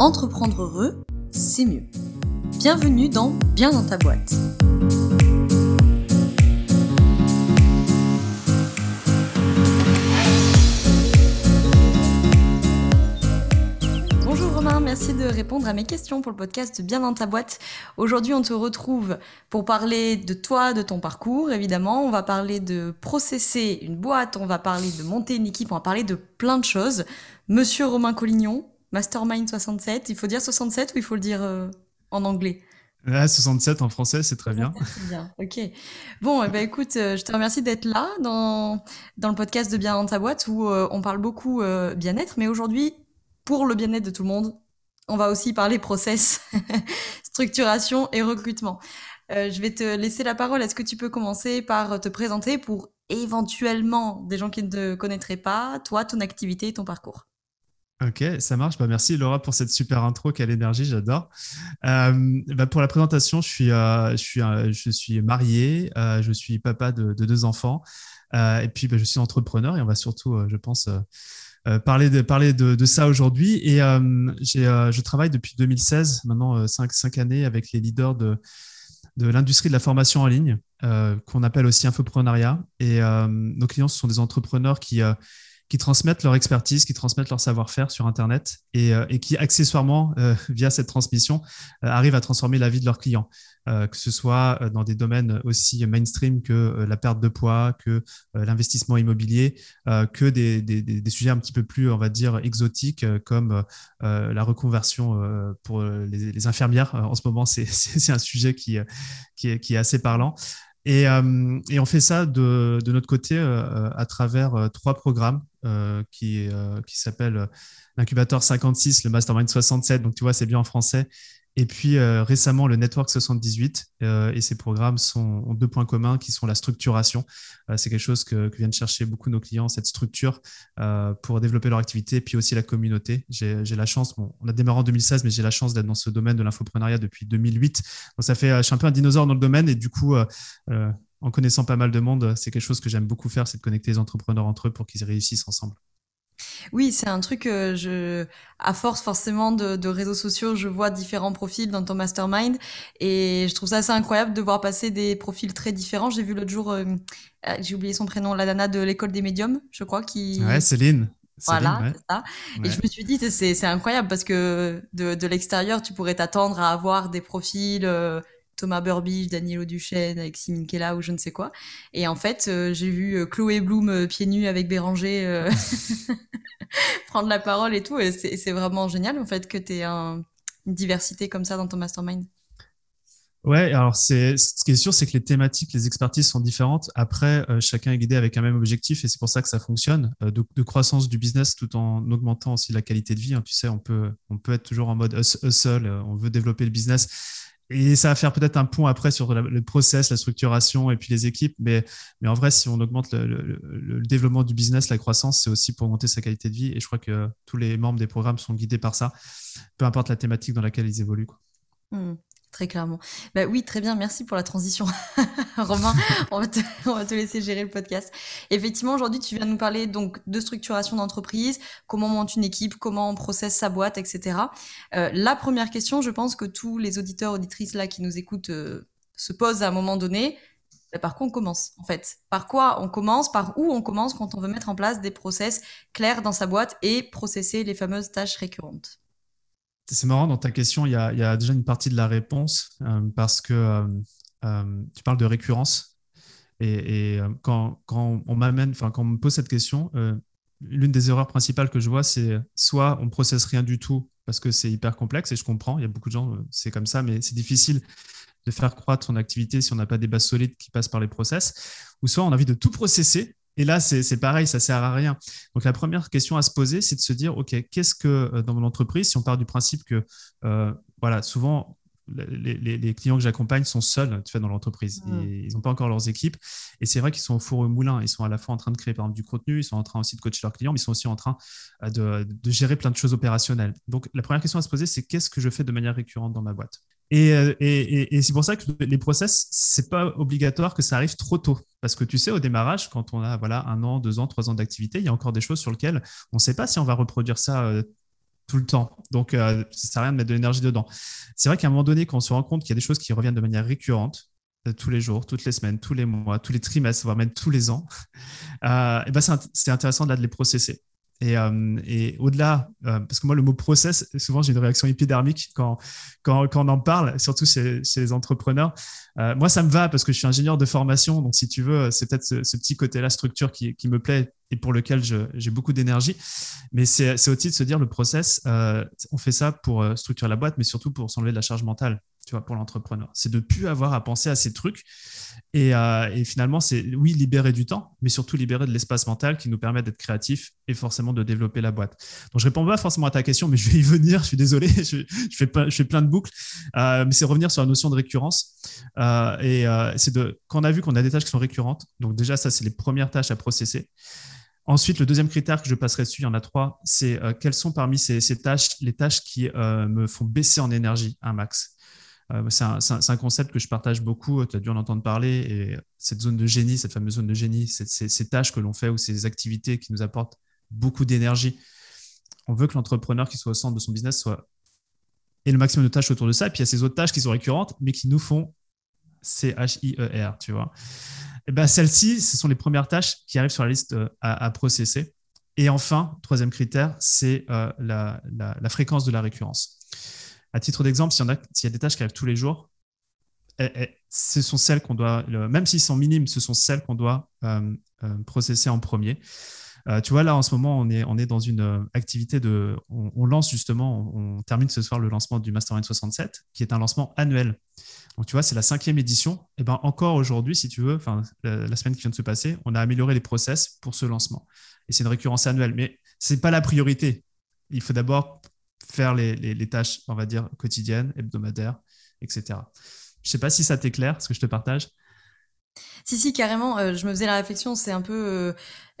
Entreprendre heureux, c'est mieux. Bienvenue dans Bien dans ta boîte. Bonjour Romain, merci de répondre à mes questions pour le podcast Bien dans ta boîte. Aujourd'hui, on te retrouve pour parler de toi, de ton parcours, évidemment. On va parler de processer une boîte, on va parler de monter une équipe, on va parler de plein de choses. Monsieur Romain Collignon, Mastermind 67. Il faut dire 67 ou il faut le dire euh, en anglais? Ah, 67 en français, c'est très bien. Bien, ok. Bon, eh ben, écoute, euh, je te remercie d'être là dans, dans le podcast de Bien dans ta boîte où euh, on parle beaucoup bien-être, mais aujourd'hui, pour le bien-être de tout le monde, on va aussi parler process, structuration et recrutement. je vais te laisser la parole. Est-ce que tu peux commencer par te présenter pour éventuellement des gens qui ne te connaîtraient pas, toi, ton activité et ton parcours? Ok, ça marche. Bah, merci Laura pour cette super intro. Quelle énergie, j'adore. Euh, bah, pour la présentation, je suis, euh, je suis, euh, je suis marié, je suis papa de, deux enfants et puis bah, je suis entrepreneur et on va surtout, je pense, parler, de, parler de ça aujourd'hui. Et je travaille depuis 2016, maintenant 5, 5 années, avec les leaders de, de l'industrie de la formation en ligne, qu'on appelle aussi infoprenariat. Et nos clients, ce sont des entrepreneurs qui qui transmettent leur expertise, qui transmettent leur savoir-faire sur Internet et, euh, qui, accessoirement, euh, via cette transmission, euh, arrivent à transformer la vie de leurs clients, que ce soit dans des domaines aussi mainstream que la perte de poids, que l'investissement immobilier, que des, sujets un petit peu plus, on va dire, exotiques comme la reconversion pour les, infirmières. En ce moment, c'est un sujet qui est assez parlant. Et, euh, et, on fait ça de, notre côté euh, à travers euh, trois programmes qui, qui s'appellent l'incubateur 56, le mastermind 67, donc tu vois, c'est bien en français, et puis euh, récemment, le Network 78 euh, et ces programmes sont, ont deux points communs qui sont la structuration. Euh, c'est quelque chose que, viennent chercher beaucoup nos clients, cette structure pour développer leur activité, puis aussi la communauté. J'ai la chance, on a démarré en 2016, mais j'ai la chance d'être dans ce domaine de l'infoprenariat depuis 2008. Donc ça fait, je suis un peu un dinosaure dans le domaine et du coup, en connaissant pas mal de monde, c'est quelque chose que j'aime beaucoup faire, c'est de connecter les entrepreneurs entre eux pour qu'ils réussissent ensemble. Oui, c'est un truc que je, à force forcément de, réseaux sociaux, je vois différents profils dans ton mastermind et je trouve ça assez incroyable de voir passer des profils très différents. J'ai vu l'autre jour, euh, euh, j'ai oublié son prénom, la nana de l'école des médiums, je crois, qui. Ouais, Céline. Voilà, c'est ça. Et je me suis dit, c'est incroyable parce que de, de l'extérieur, tu pourrais t'attendre à avoir des profils euh, Thomas Burbidge, Daniel Duchesne avec Simine Kella ou je ne sais quoi. Et en fait, euh, j'ai vu euh, Chloé Bloom euh, pieds nus avec Béranger prendre la parole et tout. Et c'est vraiment génial en fait que tu aies une diversité comme ça dans ton mastermind. Ouais, alors c'est ce qui est sûr, c'est que les thématiques, les expertises sont différentes. Après, chacun est guidé avec un même objectif et c'est pour ça que ça fonctionne. de, croissance du business tout en augmentant aussi la qualité de vie. Hein. Tu sais, on peut, on peut être toujours en mode hustle, on veut développer le business et ça va faire peut-être un pont après sur le process, la structuration et puis les équipes. Mais, en vrai, si on augmente le, développement du business, la croissance, c'est aussi pour augmenter sa qualité de vie. Et je crois que tous les membres des programmes sont guidés par ça, peu importe la thématique dans laquelle ils évoluent. Mmh. Très clairement. Bah oui, très bien. Merci pour la transition, Romain. on, va te, laisser gérer le podcast. Effectivement, aujourd'hui, tu viens nous parler donc de structuration d'entreprise, comment on monte une équipe, comment on processe sa boîte, etc. Euh, la première question, je pense que tous les auditeurs, auditrices là qui nous écoutent euh, se posent à un moment donné. Bah, par quoi on commence en fait? Par quoi on commence? Par où on commence quand on veut mettre en place des process clairs dans sa boîte et processer les fameuses tâches récurrentes? C'est marrant, dans ta question, il y, a, déjà une partie de la réponse euh, parce que euh, euh, tu parles de récurrence. Et, quand, on m'amène, quand on me pose cette question, l'une des erreurs principales que je vois, c'est soit on ne processe rien du tout parce que c'est hyper complexe et je comprends, il y a beaucoup de gens, c'est comme ça, mais c'est difficile de faire croître son activité si on n'a pas des bases solides qui passent par les process, ou soit on a envie de tout processer et là, c'est pareil, ça sert à rien. Donc, la première question à se poser, c'est de se dire, OK, qu'est-ce que euh, dans mon entreprise, si on part du principe que, euh, voilà, souvent, les, clients que j'accompagne sont seuls tu dans l'entreprise. Mmh. Ils n'ont pas encore leurs équipes. Et c'est vrai qu'ils sont au four au moulin. Ils sont à la fois en train de créer par exemple, du contenu, ils sont en train aussi de coacher leurs clients, mais ils sont aussi en train euh, de, de gérer plein de choses opérationnelles. Donc, la première question à se poser, c'est qu'est-ce que je fais de manière récurrente dans ma boîte? Euh, et, c'est pour ça que les process, c'est pas obligatoire que ça arrive trop tôt. Parce que tu sais, au démarrage, quand on a voilà, un an, deux ans, trois ans d'activité, il y a encore des choses sur lesquelles on ne sait pas si on va reproduire ça euh, tout le temps. Donc, ça ça sert à rien de mettre de l'énergie dedans. C'est vrai qu'à un moment donné, quand on se rend compte qu'il y a des choses qui reviennent de manière récurrente, tous les jours, toutes les semaines, tous les mois, tous les trimestres, voire même tous les ans, ben c'est intéressant de les processer. Et, euh, et au-delà, euh, parce que moi, le mot process, souvent, j'ai une réaction épidermique quand, quand, on en parle, surtout chez, chez les entrepreneurs. Euh, moi, ça me va parce que je suis ingénieur de formation. Donc, si tu veux, c'est peut-être ce, ce, petit côté-là, structure, qui, qui, me plaît et pour lequel j'ai beaucoup d'énergie. Mais c'est aussi de se dire, le process, on fait ça pour structurer la boîte, mais surtout pour s'enlever de la charge mentale tu vois, pour l'entrepreneur. C'est de plus avoir à penser à ces trucs. Et, euh, et finalement, c'est oui, libérer du temps, mais surtout libérer de l'espace mental qui nous permet d'être créatifs et forcément de développer la boîte. Donc, je réponds pas forcément à ta question, mais je vais y venir. Je suis désolé, je, fais, je fais plein de boucles. Euh, mais c'est revenir sur la notion de récurrence. Euh, et c'est de, quand on a vu qu'on a des tâches qui sont récurrentes, donc déjà, ça, c'est les premières tâches à processer. Ensuite, le deuxième critère que je passerai dessus, il y en a trois, c'est quelles sont parmi ces, tâches les tâches qui me font baisser en énergie un max. Euh, c'est un, concept que je partage beaucoup, tu as dû en entendre parler, et cette zone de génie, cette fameuse zone de génie, ces tâches que l'on fait ou ces activités qui nous apportent beaucoup d'énergie. On veut que l'entrepreneur qui soit au centre de son business soit ait le maximum de tâches autour de ça, et puis il y a ces autres tâches qui sont récurrentes, mais qui nous font C-H-I-E-R, tu vois. Et ben, celles-ci, ce sont les premières tâches qui arrivent sur la liste euh, à, processer. Et enfin, troisième critère, c'est euh, la, fréquence de la récurrence. À titre d'exemple, s'il y, a des tâches qui arrivent tous les jours, eh, eh, ce sont celles qu'on doit, même s'ils sont minimes, ce sont celles qu'on doit euh, euh, processer en premier. Euh, tu vois, là, en ce moment, on est, dans une activité de. On, lance justement, on, termine ce soir le lancement du Mastermind 67, qui est un lancement annuel. Donc, tu vois, c'est la cinquième édition. Et eh ben, encore aujourd'hui, si tu veux, la, semaine qui vient de se passer, on a amélioré les process pour ce lancement. Et c'est une récurrence annuelle. Mais ce n'est pas la priorité. Il faut d'abord faire les, les, tâches, on va dire, quotidiennes, hebdomadaires, etc. Je sais pas si ça t'éclaire, ce que je te partage. Si, si, carrément. Euh, je me faisais la réflexion, c'est un peu euh,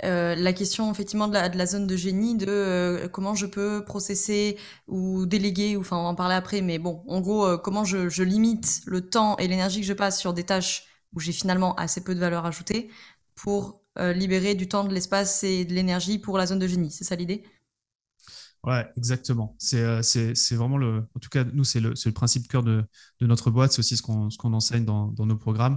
euh, la question effectivement de la, zone de génie, de comment je peux processer ou déléguer, ou enfin on va en parler après, mais bon, en gros, comment je, limite le temps et l'énergie que je passe sur des tâches où j'ai finalement assez peu de valeur ajoutée pour libérer du temps, de l'espace et de l'énergie pour la zone de génie. C'est ça l'idée? Ouais, exactement. Euh, c'est vraiment le. En tout cas, nous, c'est le, le, principe cœur de, de notre boîte. C'est aussi ce qu'on qu'on enseigne dans, dans, nos programmes.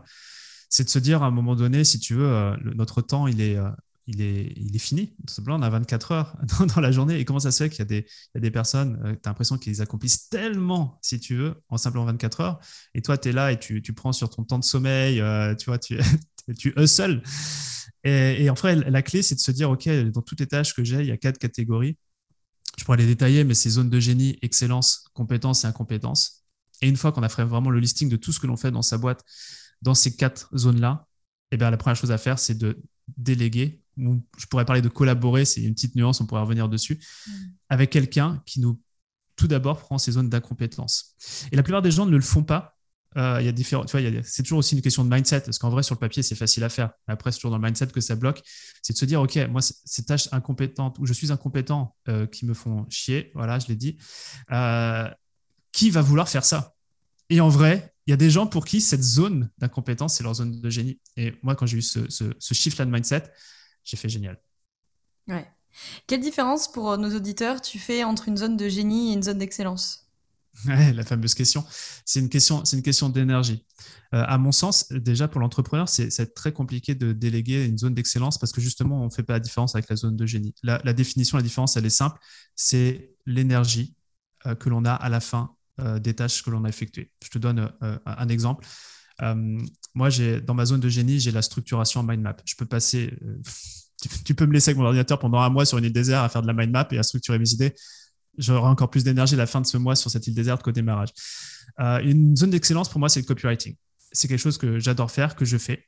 C'est de se dire à un moment donné, si tu veux, euh, notre temps, il est, euh, il est, il est fini. Tout simplement, on a 24 heures dans, la journée. Et comment ça se fait qu'il y, a des, y a des personnes, tu as l'impression qu'ils accomplissent tellement, si tu veux, en simplement 24 heures. Et toi, tu es là et tu, tu, prends sur ton temps de sommeil, tu vois, tu, tu hustle. Et, et en fait, la clé, c'est de se dire, OK, dans toutes les tâches que j'ai, il y a quatre catégories je pourrais les détailler, mais c'est zone de génie, excellence, compétence et incompétence. Et une fois qu'on a fait vraiment le listing de tout ce que l'on fait dans sa boîte, dans ces quatre zones-là, eh bien, la première chose à faire, c'est de déléguer, ou je pourrais parler de collaborer, c'est une petite nuance, on pourrait revenir dessus, mm. avec quelqu'un qui nous, tout d'abord, prend ces zones d'incompétence. Et la plupart des gens ne le font pas euh, y a c'est toujours aussi une question de mindset, parce qu'en vrai, sur le papier, c'est facile à faire. Après, c'est toujours dans le mindset que ça bloque. C'est de se dire, OK, moi, ces tâches incompétentes, où je suis incompétent, euh, qui me font chier, voilà, je l'ai dit, euh, qui va vouloir faire ça? Et en vrai, il y a des gens pour qui cette zone d'incompétence, c'est leur zone de génie. Et moi, quand j'ai eu ce, ce, shift-là de mindset, j'ai fait génial. Quelle différence pour nos auditeurs tu fais entre une zone de génie et une zone d'excellence? la fameuse question. C'est une question, d'énergie. Euh, à mon sens, déjà pour l'entrepreneur, c'est très compliqué de déléguer une zone d'excellence parce que justement, on ne fait pas la différence avec la zone de génie. La, définition, la différence, elle est simple. C'est l'énergie euh, que l'on a à la fin euh, des tâches que l'on a effectuées. Je te donne un exemple. moi, dans ma zone de génie, j'ai la structuration en mind map. Je peux passer. Tu, tu, peux me laisser avec mon ordinateur pendant un mois sur une île désert à faire de la mind map et à structurer mes idées j'aurai encore plus d'énergie à la fin de ce mois sur cette île déserte qu'au démarrage. Euh, une zone d'excellence pour moi, c'est le copywriting. C'est quelque chose que j'adore faire, que je fais.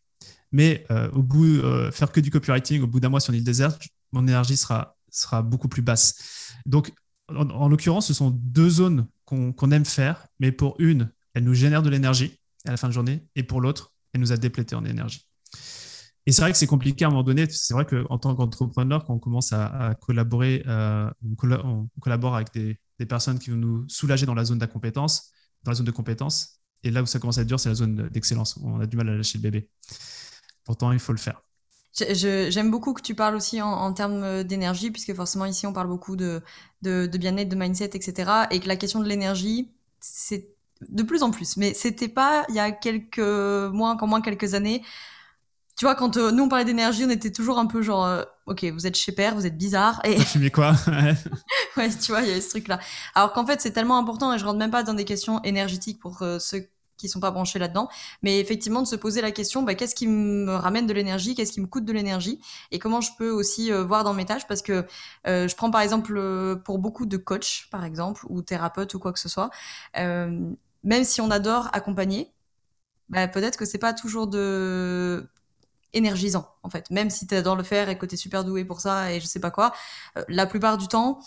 Mais euh, au bout, euh, faire que du copywriting, au bout d'un mois sur une île déserte, mon énergie sera, sera beaucoup plus basse. Donc, en, l'occurrence, ce sont deux zones qu'on aime faire, mais pour une, elle nous génère de l'énergie à la fin de journée, et pour l'autre, elle nous a déplété en énergie. Et c'est vrai que c'est compliqué à un moment donné. C'est vrai qu'en tant qu'entrepreneur, quand on commence à, collaborer, euh, on, collabore avec des, personnes qui vont nous soulager dans la zone d'incompétence, dans la zone de compétence. Et là où ça commence à être dur, c'est la zone d'excellence. On a du mal à lâcher le bébé. Pourtant, il faut le faire. J'aime beaucoup que tu parles aussi en, termes d'énergie, puisque forcément ici on parle beaucoup de, bien-être, de mindset, etc. Et que la question de l'énergie, c'est de plus en plus. Mais c'était pas il y a quelques mois, encore moins quelques années. Tu vois, quand euh, nous on parlait d'énergie, on était toujours un peu genre, euh, ok, vous êtes chez Père, vous êtes bizarre. Et... Tu quoi Ouais, tu vois, il y avait ce truc-là. Alors qu'en fait, c'est tellement important, et je rentre même pas dans des questions énergétiques pour euh, ceux qui sont pas branchés là-dedans, mais effectivement de se poser la question, bah, qu'est-ce qui me ramène de l'énergie, qu'est-ce qui me coûte de l'énergie, et comment je peux aussi voir dans mes tâches, parce que je prends par exemple pour beaucoup de coachs, par exemple, ou thérapeutes ou quoi que ce soit, même si on adore accompagner, bah, peut-être que c'est pas toujours de énergisant en fait même si tu adores le faire et que tu es super doué pour ça et je sais pas quoi euh, la plupart du temps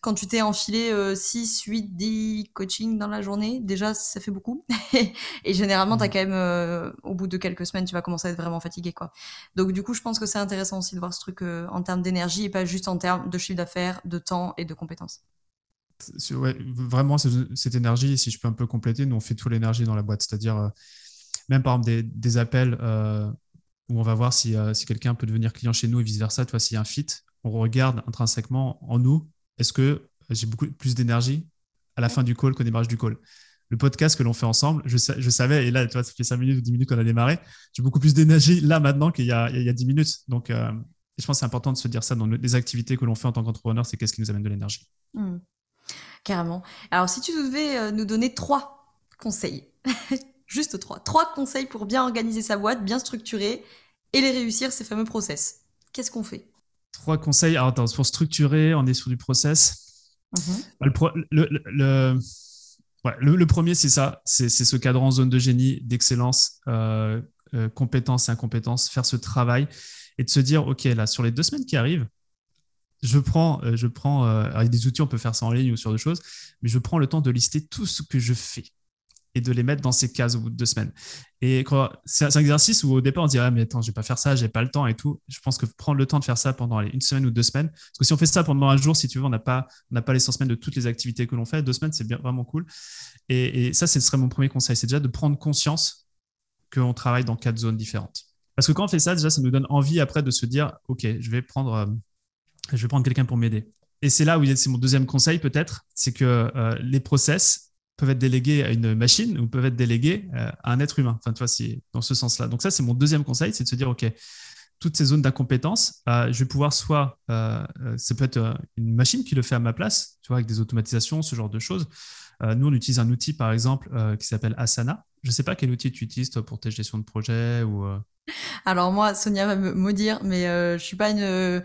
quand tu t'es enfilé 6, 8, 10 coaching dans la journée, déjà ça fait beaucoup. et généralement, tu as mmh. quand même, euh, au bout de quelques semaines, tu vas commencer à être vraiment fatigué. quoi. Donc du coup, je pense que c'est intéressant aussi de voir ce truc euh, en termes d'énergie et pas juste en termes de chiffre d'affaires, de temps et de compétences. Ouais, vraiment, cette énergie, si je peux un peu compléter, nous on fait toute l'énergie dans la boîte. C'est-à-dire, même par exemple des, appels où on va voir si, euh, si quelqu'un peut devenir client chez nous et vice-versa. Tu vois, s'il y a un fit, on regarde intrinsèquement en nous, est-ce que j'ai beaucoup plus d'énergie à la fin du call qu'au démarrage du call? Le podcast que l'on fait ensemble, je, savais, et là, tu vois, ça fait 5 minutes ou 10 minutes qu'on a démarré, j'ai beaucoup plus d'énergie là maintenant qu'il y, a, il y a 10 minutes. Donc, euh, je pense que c'est important de se dire ça dans les activités que l'on fait en tant qu'entrepreneur, c'est qu'est-ce qui nous amène de l'énergie. Mmh. Carrément. Alors, si tu devais euh, nous donner trois conseils Juste trois. Trois conseils pour bien organiser sa boîte, bien structurer et les réussir, ces fameux process. Qu'est-ce qu'on fait? Trois conseils. Alors, attends, pour structurer, on est sur du process. Mhm. le, le, premier, c'est ça. C'est ce cadre en zone de génie, d'excellence, euh, euh, compétence et incompétence, faire ce travail et de se dire, OK, là, sur les deux semaines qui arrivent, je prends, euh, je prends avec des outils, on peut faire ça en ligne ou sur des choses, mais je prends le temps de lister tout ce que je fais et de les mettre dans ces cases au bout de deux semaines. Et c'est un exercice où au départ on se dirait ah, mais attends je vais pas faire ça, j'ai pas le temps et tout. Je pense que prendre le temps de faire ça pendant une semaine ou deux semaines, parce que si on fait ça pendant un jour, si tu veux, on n'a pas on n'a pas les 100 semaines de toutes les activités que l'on fait. Deux semaines c'est vraiment cool. Et, ça ce serait mon premier conseil, c'est déjà de prendre conscience qu'on travaille dans quatre zones différentes. Parce que quand on fait ça déjà ça nous donne envie après de se dire ok je vais prendre euh, je vais prendre quelqu'un pour m'aider. Et c'est là où c'est mon deuxième conseil peut-être, c'est que euh, les process peuvent être délégués à une machine ou peuvent être délégués euh, à un être humain. Enfin, tu vois, c'est dans ce sens-là. Donc ça, c'est mon deuxième conseil, c'est de se dire, OK, toutes ces zones d'incompétence, euh, je vais pouvoir soit, euh, ça peut être une machine qui le fait à ma place, tu vois, avec des automatisations, ce genre de choses. nous, on utilise un outil, par exemple, qui s'appelle Asana. Je ne sais pas quel outil tu utilises, toi, pour tes gestions de projet ou... Alors moi, Sonia va me maudire, mais je ne suis pas une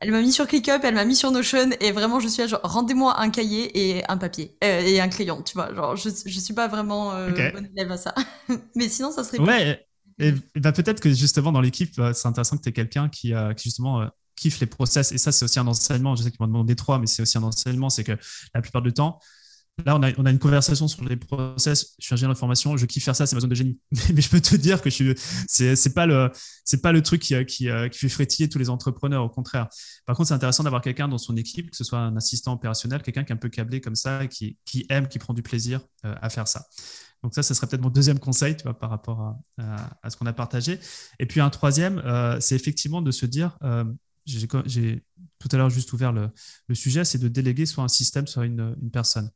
elle m'a mis sur ClickUp, elle m'a mis sur Notion, et vraiment, je suis là, genre, rendez-moi un cahier et un papier, euh, et un crayon, tu vois. Genre, je, je suis pas vraiment euh, bonne élève à ça. Mais sinon, ça serait. Ouais, et, bah, peut-être que justement, dans l'équipe, euh, c'est intéressant que tu aies quelqu'un qui, qui, justement, kiffe les process. Et ça, c'est aussi un enseignement. Je sais qu'ils m'ont demandé trois, mais c'est aussi un enseignement. C'est que la plupart du temps, Là, on a, une conversation sur les process. Je suis ingénieur de formation, je kiffe faire ça, c'est ma zone de génie. Mais, je peux te dire que je c'est, c'est pas le, truc qui, fait frétiller tous les entrepreneurs. Au contraire. Par contre, c'est intéressant d'avoir quelqu'un dans son équipe, que ce soit un assistant opérationnel, quelqu'un qui est un peu câblé comme ça, qui, aime, qui prend du plaisir euh, à faire ça. Donc ça, ce serait peut-être mon deuxième conseil, par rapport à, à, ce qu'on a partagé. Et puis un troisième, euh, c'est effectivement de se dire, euh, j'ai tout à l'heure juste ouvert le, sujet, c'est de déléguer soit un système, soit une, personne.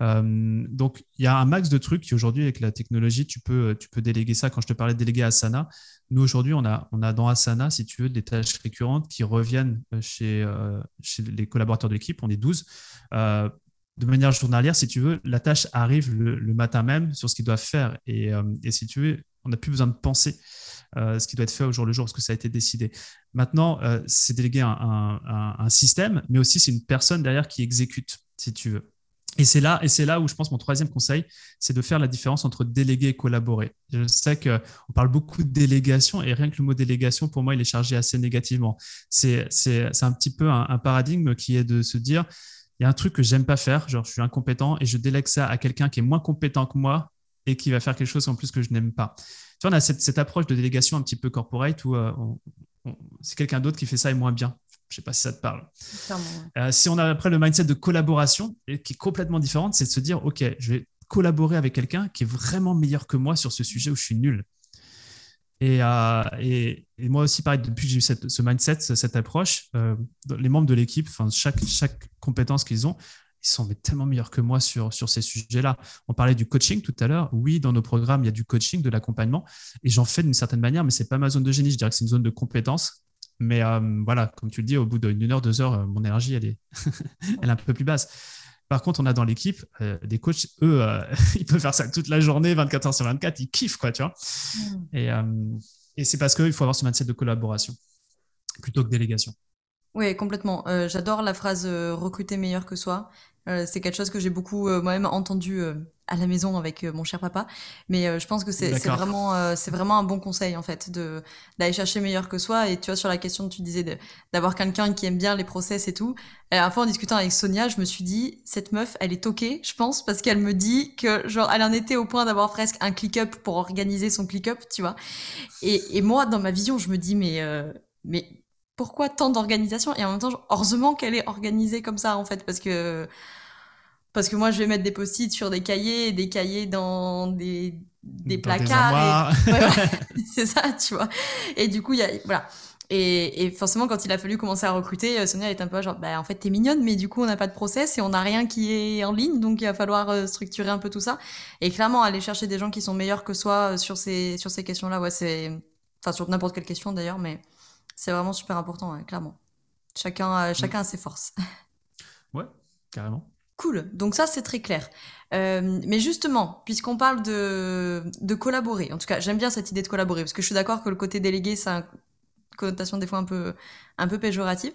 Euh, donc, il y a un max de trucs qui aujourd'hui, avec la technologie, tu peux, tu peux déléguer ça. Quand je te parlais de déléguer Asana, nous aujourd'hui, on a, on a dans Asana, si tu veux, des tâches récurrentes qui reviennent euh, chez, euh, chez les collaborateurs de l'équipe. On est 12. de manière journalière, si tu veux, la tâche arrive le, matin même sur ce qu'ils doivent faire. Et, si tu veux, on n'a plus besoin de penser ce qui doit être fait au jour le jour, parce que ça a été décidé. Maintenant, euh, c'est délégué un, un, système, mais aussi c'est une personne derrière qui exécute, si tu veux. Et c'est là, et c'est là où je pense mon troisième conseil, c'est de faire la différence entre déléguer et collaborer. Je sais qu'on parle beaucoup de délégation et rien que le mot délégation, pour moi, il est chargé assez négativement. C'est, c'est, un petit peu un, paradigme qui est de se dire, il y a un truc que j'aime pas faire, genre je suis incompétent et je délègue ça à quelqu'un qui est moins compétent que moi et qui va faire quelque chose en plus que je n'aime pas vois, on a cette, approche de délégation un petit peu corporate où euh, c'est quelqu'un d'autre qui fait ça et moins bien. Je ne sais pas si ça te parle. Euh, si on a après le mindset de collaboration, qui est complètement différente, c'est de se dire, OK, je vais collaborer avec quelqu'un qui est vraiment meilleur que moi sur ce sujet où je suis nul. Et, et, moi aussi, pareil, depuis que j'ai eu cette, ce mindset, cette approche, les membres de l'équipe, chaque, chaque compétence qu'ils ont, ils sont tellement meilleurs que moi sur, sur ces sujets-là. On parlait du coaching tout à l'heure. Oui, dans nos programmes, il y a du coaching, de l'accompagnement, et j'en fais d'une certaine manière, mais ce n'est pas ma zone de génie. Je dirais que c'est une zone de compétence. Mais euh, voilà, comme tu le dis, au bout d'une heure, deux heures, euh, mon énergie, elle est, elle est un peu plus basse. Par contre, on a dans l'équipe euh, des coachs, eux, ils peuvent faire ça toute la journée, 24 heures sur 24, ils kiffent, quoi, tu vois. Mm. Et, et c'est parce qu'il faut avoir ce mindset de collaboration plutôt que délégation. Oui, complètement. J'adore la phrase recruter meilleur que soi. Euh, c'est quelque chose que j'ai beaucoup euh, moi-même entendu euh, à la maison avec mon cher papa. Mais je pense que c'est vraiment, c'est vraiment un bon conseil en fait de d'aller chercher meilleur que soi. Et tu vois sur la question que tu disais d'avoir quelqu'un qui aime bien les process et tout. Et à la fois en discutant avec Sonia, je me suis dit cette meuf, elle est toquée, je pense, parce qu'elle me dit que genre elle en était au point d'avoir presque un click-up pour organiser son click-up, tu vois. Et, et moi dans ma vision, je me dis mais mais pourquoi tant d'organisation Et en même temps, heureusement qu'elle est organisée comme ça, en fait, parce que, parce que moi, je vais mettre des post-it sur des cahiers, des cahiers dans des, des placards. c'est ça, tu vois. Et du coup, il y a, voilà. Et, et, forcément, quand il a fallu commencer à recruter, euh, Sonia est un peu genre, bah, en fait, t'es mignonne, mais du coup, on n'a pas de process et on n'a rien qui est en ligne, donc il va falloir euh, structurer un peu tout ça. Et clairement, aller chercher des gens qui sont meilleurs que soi euh, sur ces, sur ces questions-là, ouais, c'est, enfin, sur n'importe quelle question d'ailleurs, mais c'est vraiment super important, clairement. Chacun, euh, chacun a ses forces. Ouais, carrément. Cool, donc ça c'est très clair. Euh, mais justement, puisqu'on parle de, de collaborer, en tout cas j'aime bien cette idée de collaborer, parce que je suis d'accord que le côté délégué, c'est une connotation des fois un peu, un peu péjorative.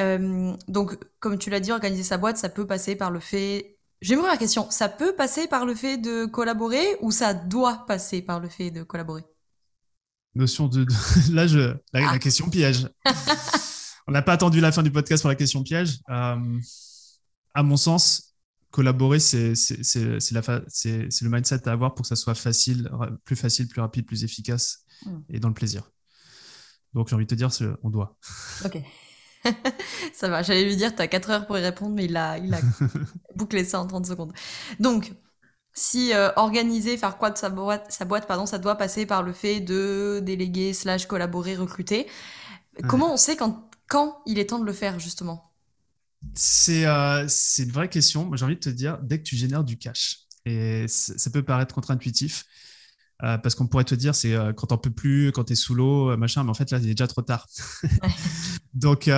Euh, donc comme tu l'as dit, organiser sa boîte, ça peut passer par le fait... J'ai une première question, ça peut passer par le fait de collaborer ou ça doit passer par le fait de collaborer? Notion de, là je la, ah. question piège. On n'a pas attendu la fin du podcast pour la question piège. Euh, à mon sens, collaborer, c'est le mindset à avoir pour que ça soit facile, plus facile, plus rapide, plus efficace hmm. et dans le plaisir. Donc j'ai envie de te dire, on doit. Ok. ça va, j'allais lui dire, tu as 4 heures pour y répondre, mais il a, il a bouclé ça en 30 secondes. Donc, si euh, organiser, faire quoi de sa boîte, sa boîte, pardon, ça doit passer par le fait de déléguer, slash collaborer, recruter. Comment on sait quand, quand il est temps de le faire, justement? Euh, C'est une vraie question. J'ai envie de te dire, dès que tu génères du cash, et ça peut paraître contre-intuitif, euh, parce qu'on pourrait te dire, c'est euh, quand t'en peux plus, quand tu es sous l'eau, euh, machin, mais en fait, là, il est déjà trop tard. donc,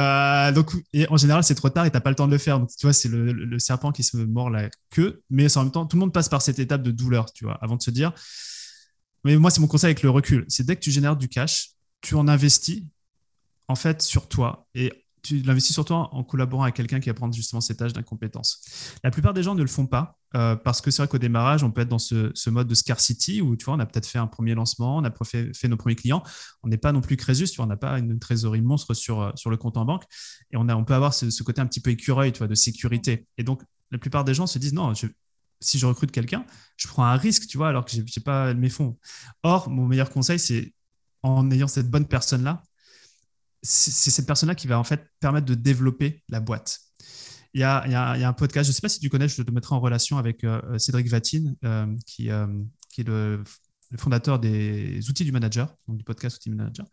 donc, et en général, c'est trop tard et t'as pas le temps de le faire. Donc, tu vois, c'est le, serpent qui se mord la queue, mais en même temps, tout le monde passe par cette étape de douleur, tu vois, avant de se dire. Mais moi, c'est mon conseil avec le recul. C'est dès que tu génères du cash, tu en investis, en fait, sur toi. Et tu l'investis surtout en collaborant avec quelqu'un qui va prendre justement ces tâches d'incompétence. La plupart des gens ne le font pas euh, parce que c'est vrai qu'au démarrage, on peut être dans ce, mode de scarcity où tu vois, on a peut-être fait un premier lancement, on a fait, nos premiers clients. On n'est pas non plus Crésus, tu vois, on n'a pas une trésorerie monstre sur, euh, sur le compte en banque et on, a, on peut avoir ce, côté un petit peu écureuil tu vois, de sécurité. Et donc, la plupart des gens se disent non, si je recrute quelqu'un, je prends un risque, tu vois, alors que je n'ai pas mes fonds. Or, mon meilleur conseil, c'est en ayant cette bonne personne-là, c'est cette personne-là qui va en fait permettre de développer la boîte. Il y a, un podcast, je ne sais pas si tu connais, je te mettrai en relation avec euh, euh, Cédric Vatine, euh, qui, qui, est le, fondateur des outils du manager, donc du podcast Outils Manager.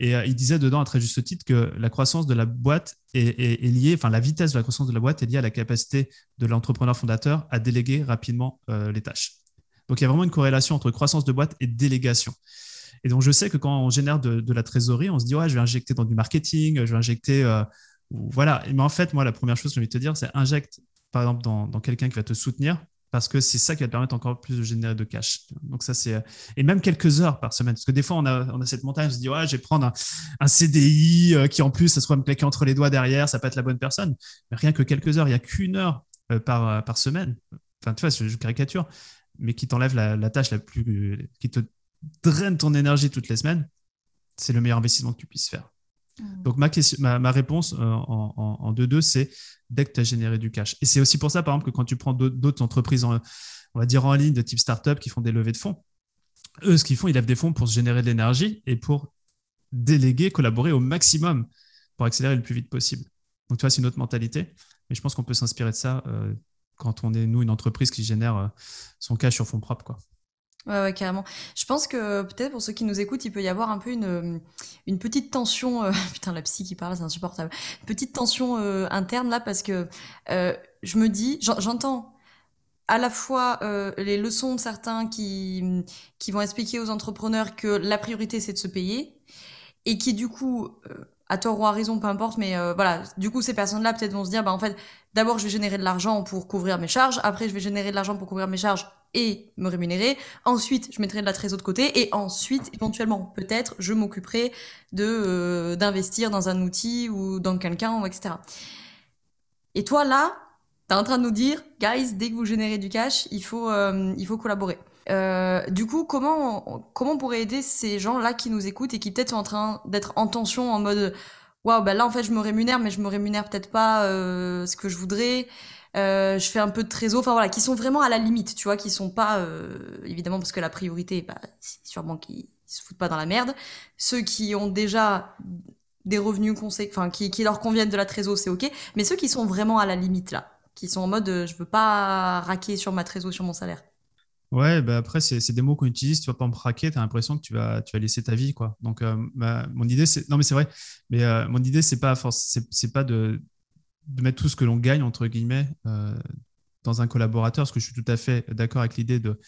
Et il disait dedans, à très juste titre, que la croissance de la boîte est, liée, enfin la vitesse de la croissance de la boîte est liée à la capacité de l'entrepreneur fondateur à déléguer rapidement les tâches. Donc il y a vraiment une corrélation entre croissance de boîte et délégation. Et donc, je sais que quand on génère de, la trésorerie, on se dit, ouais, je vais injecter dans du marketing, je vais injecter. Euh, voilà. Mais en fait, moi, la première chose que j'ai envie de te dire, c'est injecte, par exemple, dans, quelqu'un qui va te soutenir, parce que c'est ça qui va te permettre encore plus de générer de cash. Donc ça c'est et même quelques heures par semaine parce que des fois on a, cette montagne, on se dit ouais je vais prendre un, CDI euh, qui en plus ça soit me claquer entre les doigts derrière, ça peut être la bonne personne. Mais rien que quelques heures, il y a qu'une heure euh, par, par semaine. Enfin tu vois, je, caricature, mais qui t'enlève la, la, tâche la plus qui te draine ton énergie toutes les semaines, c'est le meilleur investissement que tu puisses faire. Mm. Donc, ma, question, ma, réponse euh, en 2-2, c'est dès que tu as généré du cash. Et c'est aussi pour ça, par exemple, que quand tu prends d'autres entreprises, en, on va dire en ligne, de type startup, qui font des levées de fonds, eux, ce qu'ils font, ils lèvent des fonds pour se générer de l'énergie et pour déléguer, collaborer au maximum pour accélérer le plus vite possible. Donc, tu vois, c'est une autre mentalité. Mais je pense qu'on peut s'inspirer de ça euh, quand on est, nous, une entreprise qui génère euh, son cash sur fonds propres. Quoi. Ouais, ouais, carrément. Je pense que peut-être pour ceux qui nous écoutent, il peut y avoir un peu une, une petite tension. euh, putain, la psy qui parle, c'est insupportable. Une petite tension euh, interne là, parce que euh, je me dis, j'en- j'entends à la fois euh, les leçons de certains qui, qui vont expliquer aux entrepreneurs que la priorité c'est de se payer, et qui du coup, euh, à tort ou à raison, peu importe, mais euh, voilà, du coup ces personnes-là peut-être vont se dire, bah en fait, d'abord je vais générer de l'argent pour couvrir mes charges, après je vais générer de l'argent pour couvrir mes charges et me rémunérer, ensuite je mettrai de la trésorerie de côté, et ensuite, éventuellement, peut-être, je m'occuperai de euh, d'investir dans un outil ou dans quelqu'un, etc. Et toi là, t'es en train de nous dire, guys, dès que vous générez du cash, il faut, euh, il faut collaborer. Euh, du coup, comment comment on pourrait aider ces gens-là qui nous écoutent et qui peut-être sont en train d'être en tension, en mode waouh, bah là en fait je me rémunère, mais je me rémunère peut-être pas ce que je voudrais. Euh, je fais un peu de trésor, enfin voilà, qui sont vraiment à la limite, tu vois, qui sont pas euh, évidemment parce que la priorité, bah, c'est sûrement qu'ils se foutent pas dans la merde. Ceux qui ont déjà des revenus enfin qui, leur conviennent de la trésor, c'est ok. Mais ceux qui sont vraiment à la limite là, qui sont en mode euh, je veux pas raquer sur ma trésor, sur mon salaire. Ouais, bah après, c'est des mots qu'on utilise. Tu vas pas me braquer, tu as l'impression que tu vas, tu vas laisser ta vie. Quoi. Donc, euh, ma- mon idée, c'est. Non, mais c'est vrai. Mais mon idée, c'est pas, pas de, de mettre tout ce que l'on gagne, entre guillemets, euh, dans un collaborateur, parce que je suis tout à fait d'accord avec l'idée de,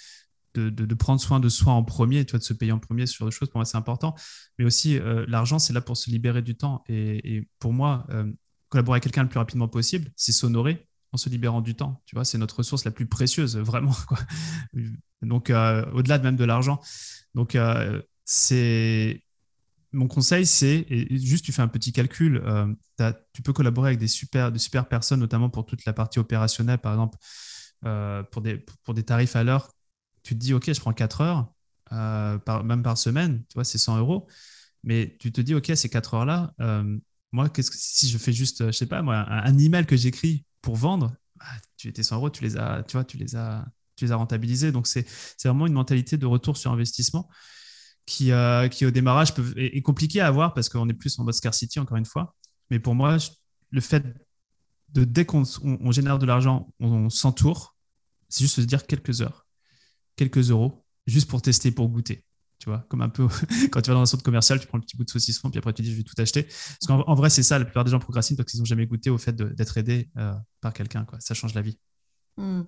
de, de- de prendre soin de soi en premier, tu vois, de se payer en premier sur des choses. Pour moi, c'est important. Mais aussi, euh, l'argent, c'est là pour se libérer du temps. Et, pour moi, euh, collaborer avec quelqu'un le plus rapidement possible, c'est s'honorer en se libérant du temps. Tu vois, c'est notre ressource la plus précieuse, vraiment. Quoi. Donc, au-delà de même de l'argent. Donc, c'est mon conseil, c'est juste tu fais un petit calcul. euh, tu peux collaborer avec des super, personnes, notamment pour toute la partie opérationnelle, par exemple, euh, pour, des, pour des tarifs à l'heure. Tu te dis, OK, je prends 4 heures, euh, même par semaine, tu vois, c'est 100 euros. Mais tu te dis, OK, ces 4 heures-là, moi, si je fais juste, je sais pas, moi, un, email que j'écris pour vendre, bah, tu étais 100 euros, tu les as, tu vois, tu les as, tu les as rentabilisés. Donc, c'est vraiment une mentalité de retour sur investissement qui, euh, qui au démarrage est, compliqué à avoir parce qu'on est plus en mode scarcity, encore une fois. Mais pour moi, le fait de dès qu'on on, génère de l'argent, on, s'entoure, c'est juste se dire quelques heures, quelques euros, juste pour tester, pour goûter. Tu vois, comme un peu quand tu vas dans un centre commercial, tu prends le petit bout de saucisson, puis après tu dis je vais tout acheter. Parce qu'en en vrai, c'est ça, la plupart des gens procrastinent parce qu'ils n'ont jamais goûté au fait d'être aidé euh, par quelqu'un. Ça change la vie. Hmm,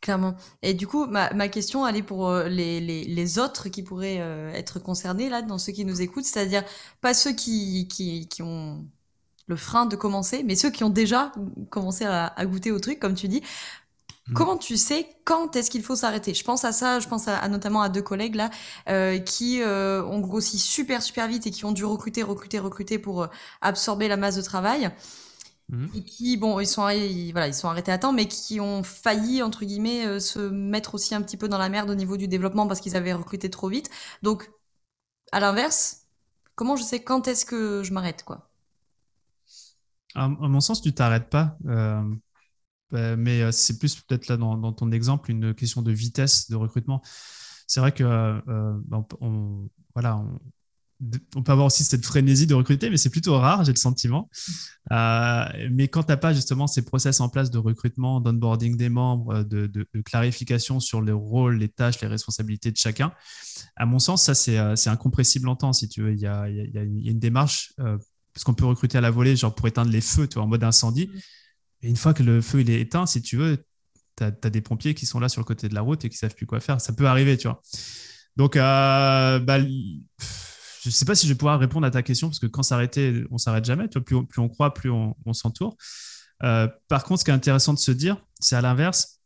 clairement. Et du coup, ma, ma question, elle est pour euh, les, les, les autres qui pourraient euh, être concernés là, dans ceux qui nous écoutent, c'est-à-dire pas ceux qui, qui, qui ont le frein de commencer, mais ceux qui ont déjà commencé à, à goûter au truc, comme tu dis. Mm. Comment tu sais quand est-ce qu'il faut s'arrêter? Je pense à ça, je pense à, à notamment à deux collègues là euh, qui euh, ont grossi super super vite et qui ont dû recruter, recruter, recruter pour euh, absorber la masse de travail Mhm. et qui bon ils sont ils- voilà ils sont arrêtés à temps mais qui ont failli entre guillemets euh, se mettre aussi un petit peu dans la merde au niveau du développement parce qu'ils avaient recruté trop vite. Donc à l'inverse, comment je sais quand est-ce que je m'arrête quoi? À, à mon sens, tu t'arrêtes pas. euh, euh, mais c'est plus peut-être là dans, dans ton exemple une question de vitesse de recrutement. C'est vrai que euh, on, on- voilà, on, on peut avoir aussi cette frénésie de recruter, mais c'est plutôt rare, j'ai le sentiment. Euh, mais quand tu n'as pas justement ces process en place de recrutement, d'onboarding des membres, de, de- de clarification sur les rôles, les tâches, les responsabilités de chacun, à mon sens, ça, c'est euh, incompressible en temps, si tu veux. Il y a, il y a- une, il y a une démarche, euh, parce qu'on peut recruter à la volée, genre pour éteindre les feux, tu vois, en mode incendie. Et une fois que le feu il est éteint, si tu veux, tu as, des pompiers qui sont là sur le côté de la route et qui savent plus quoi faire. Ça peut arriver, tu vois. Donc, euh, bah, je sais pas si je vais pouvoir répondre à ta question parce que quand s'arrêter, on s'arrête jamais. Plus, on, croit, plus on, on s'entoure. Euh, par contre, ce qui est intéressant de se dire, c'est à l'inverse,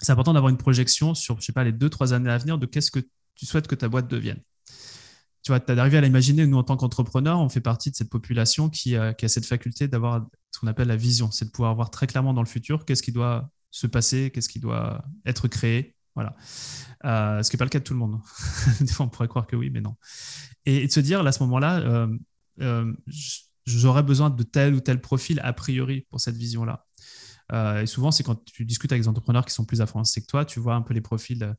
c'est important d'avoir une projection sur, je sais pas, les deux, trois années à venir de qu'est-ce que tu souhaites que ta boîte devienne. Tu vois, tu as arrivé à l'imaginer, nous, en tant qu'entrepreneurs, on fait partie de cette population qui, euh, qui a cette faculté d'avoir ce qu'on appelle la vision, c'est de pouvoir voir très clairement dans le futur qu'est-ce qui doit se passer, qu'est-ce qui doit être créé. Voilà. Euh, ce qui n'est pas le cas de tout le monde. Des fois, on pourrait croire que oui, mais non. Et, de se dire, à ce moment-là, euh, euh, j'aurais besoin de tel ou tel profil a priori pour cette vision-là. Et souvent, c'est quand tu discutes avec des entrepreneurs qui sont plus avancés que toi, tu vois un peu les profils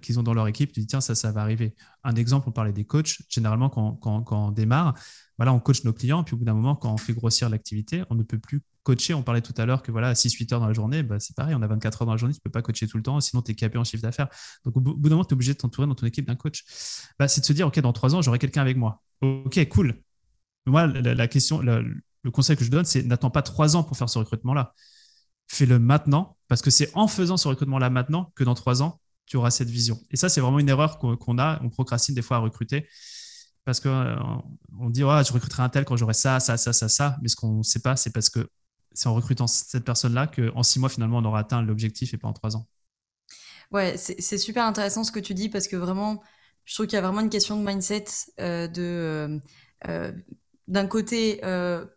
qu'ils ont dans leur équipe, tu dis tiens, ça, ça va arriver. Un exemple, on parlait des coachs. Généralement, quand, quand, quand on démarre, voilà, on coach nos clients, puis au bout d'un moment, quand on fait grossir l'activité, on ne peut plus coacher. On parlait tout à l'heure que voilà, 6-8 heures dans la journée, bah, c'est pareil, on a 24 heures dans la journée, tu ne peux pas coacher tout le temps, sinon tu es capé en chiffre d'affaires. Donc au bout d'un moment, tu es obligé de t'entourer dans ton équipe d'un coach. Bah, c'est de se dire, OK, dans 3 ans, j'aurai quelqu'un avec moi. OK, cool. Moi, la, question, le conseil que je donne, c'est n'attends pas 3 ans pour faire ce recrutement-là. Fais-le maintenant, parce que c'est en faisant ce recrutement-là maintenant que dans 3 ans, tu auras cette vision. Et ça, c'est vraiment une erreur qu'on a. On procrastine des fois à recruter parce qu'on euh, on dit ouais, je recruterai un tel quand j'aurai ça, ça, ça, ça, ça. Mais ce qu'on ne sait pas, c'est parce que c'est en recrutant cette personne-là qu'en six mois, finalement, on aura atteint l'objectif et pas en trois ans. Ouais, c'est super intéressant ce que tu dis parce que vraiment, je trouve qu'il y a vraiment une question de mindset euh, de. Euh, d'un côté,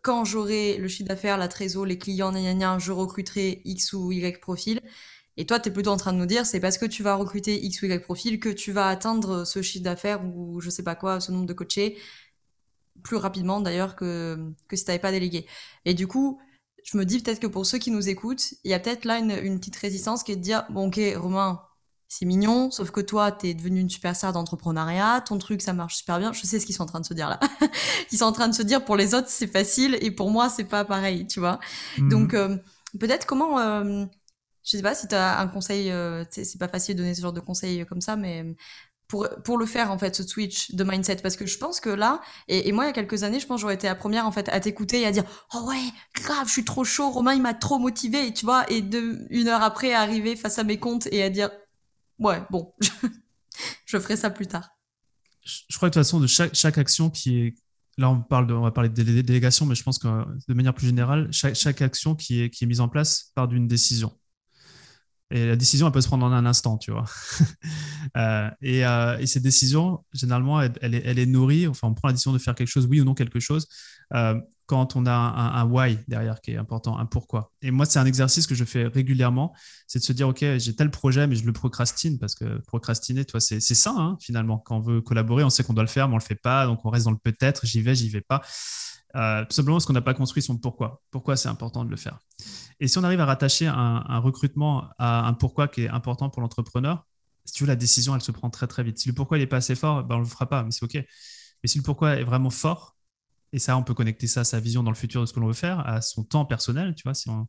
quand j'aurai le chiffre d'affaires, la trésor, les clients, je recruterai X ou Y profil. Et toi, tu es plutôt en train de nous dire, c'est parce que tu vas recruter X ou Y profil que tu vas atteindre ce chiffre d'affaires ou je sais pas quoi, ce nombre de coachés, plus rapidement d'ailleurs que, que si tu n'avais pas délégué. Et du coup, je me dis peut-être que pour ceux qui nous écoutent, il y a peut-être là une, une, petite résistance qui est de dire, bon ok, Romain, c'est mignon, sauf que toi, tu es devenu une superstar d'entrepreneuriat, ton truc, ça marche super bien. Je sais ce qu'ils sont en train de se dire là. Ils sont en train de se dire, pour les autres, c'est facile, et pour moi, c'est pas pareil, tu vois. Mhm. Donc, euh, peut-être comment... Euh, je sais pas si tu as un conseil, euh, c'est pas facile de donner ce genre de conseils comme ça, mais pour, pour le faire en fait, ce switch de mindset, parce que je pense que là, et, moi il y a quelques années, je pense j'aurais été la première en fait à t'écouter et à dire oh ouais grave, je suis trop chaud, Romain il m'a trop motivé, tu vois, et de, une heure après arriver face à mes comptes et à dire ouais bon, je ferai ça plus tard. Je crois que de toute façon de chaque, chaque action qui est Là, on, parle de, on va parler de délégation, mais je pense que de manière plus générale, chaque, chaque action qui est, qui est mise en place part d'une décision. Et la décision, elle peut se prendre en un instant, tu vois. Euh, et, euh, et, cette décision, généralement, elle, est, nourrie, enfin, on prend la décision de faire quelque chose, oui ou non quelque chose, euh, quand on a un, why derrière qui est important, un pourquoi. Et moi, c'est un exercice que je fais régulièrement, c'est de se dire, OK, j'ai tel projet, mais je le procrastine, parce que procrastiner, toi, c'est ça, hein, finalement. Quand on veut collaborer, on sait qu'on doit le faire, mais on le fait pas, donc on reste dans le peut-être, j'y vais, j'y vais pas. Euh, simplement parce qu'on n'a pas construit son pourquoi. Pourquoi c'est important de le faire. Et si on arrive à rattacher un, recrutement à un pourquoi qui est important pour l'entrepreneur, si tu veux, la décision, elle se prend très très vite. Si le pourquoi n'est pas assez fort, ben, on ne le fera pas, mais c'est OK. Mais si le pourquoi est vraiment fort, et ça, on peut connecter ça à sa vision dans le futur de ce que l'on veut faire, à son temps personnel, tu vois.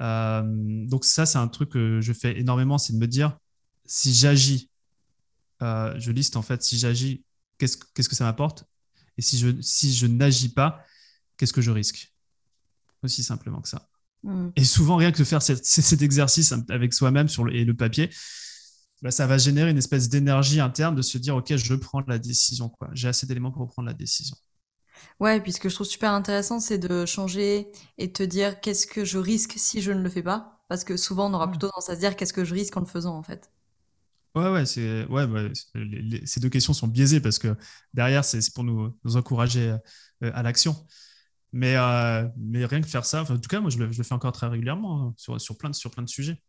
Euh, donc ça, c'est un truc que je fais énormément, c'est de me dire, si j'agis, euh, je liste en fait, si j'agis, qu'est-ce que ça m'apporte? Et si je, si je n'agis pas, qu'est-ce que je risque? Aussi simplement que ça. Hmm. Et souvent, rien que de faire cet, exercice avec soi-même sur le, et le papier, bah, ça va générer une espèce d'énergie interne de se dire, OK, je prends la décision. J'ai assez d'éléments pour prendre la décision. Ouais, puis ce que je trouve super intéressant, c'est de changer et de te dire qu'est-ce que je risque si je ne le fais pas? Parce que souvent, on aura plutôt tendance à se dire qu'est-ce que je risque en le faisant, en fait? Ouais, ouais, c'est, ouais, ces deux questions sont biaisées parce que derrière, c'est, pour nous, nous encourager euh, à l'action. Mais, euh, mais rien que faire ça, en tout cas, moi, je le, je le fais encore très régulièrement hein, sur, sur, plein de, sur plein de sujets,